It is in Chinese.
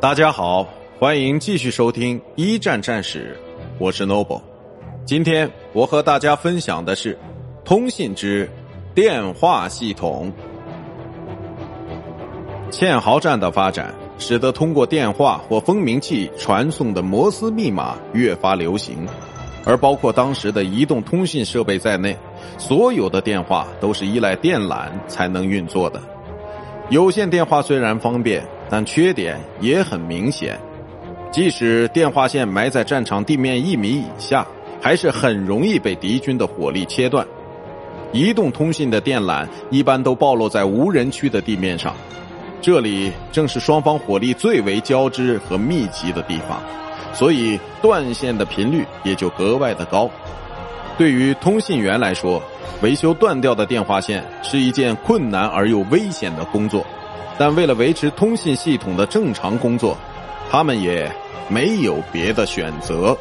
大家好，欢迎继续收听一战战史，我是 Noble。今天我和大家分享的是通信之电话系统。堑壕战的发展，使得通过电话或蜂鸣器传送的摩斯密码越发流行，而包括当时的移动通信设备在内，所有的电话都是依赖电缆才能运作的。有线电话虽然方便，但缺点也很明显。即使电话线埋在战场地面一米以下，还是很容易被敌军的火力切断。移动通信的电缆一般都暴露在无人区的地面上，这里正是双方火力最为交织和密集的地方，所以断线的频率也就格外的高。对于通信员来说，维修断掉的电话线是一件困难而又危险的工作，但为了维持通信系统的正常工作，他们也没有别的选择。